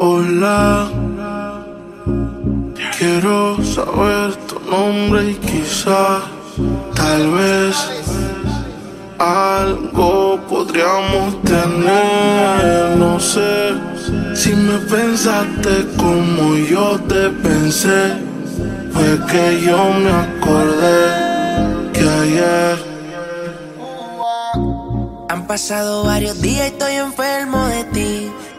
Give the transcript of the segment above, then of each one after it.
Hola, quiero saber tu nombre y quizá, tal vez, algo podríamos tener. No sé si me pensaste como yo te pensé, fue que yo me acordé que ayer. Han pasado varios días y estoy enfermo de ti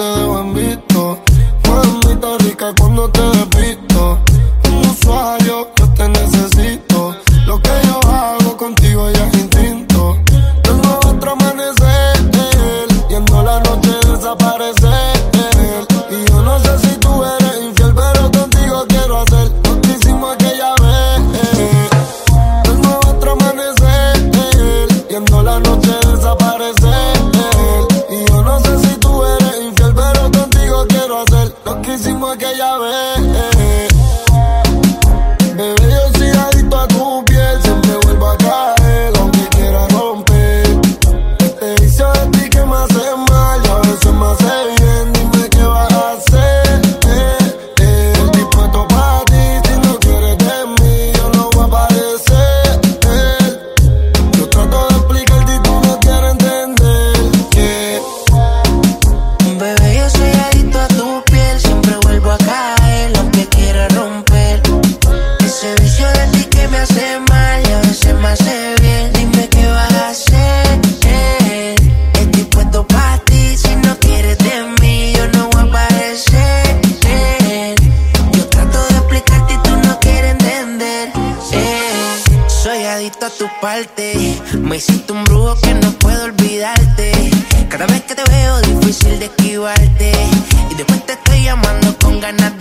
te dejo en visto. Mamita rica cuando te despisto. Un usuario adicto a tu parte. Me hiciste un brujo que no puedo olvidarte. Cada vez que te veo, difícil de esquivarte. Y después te estoy llamando con ganas de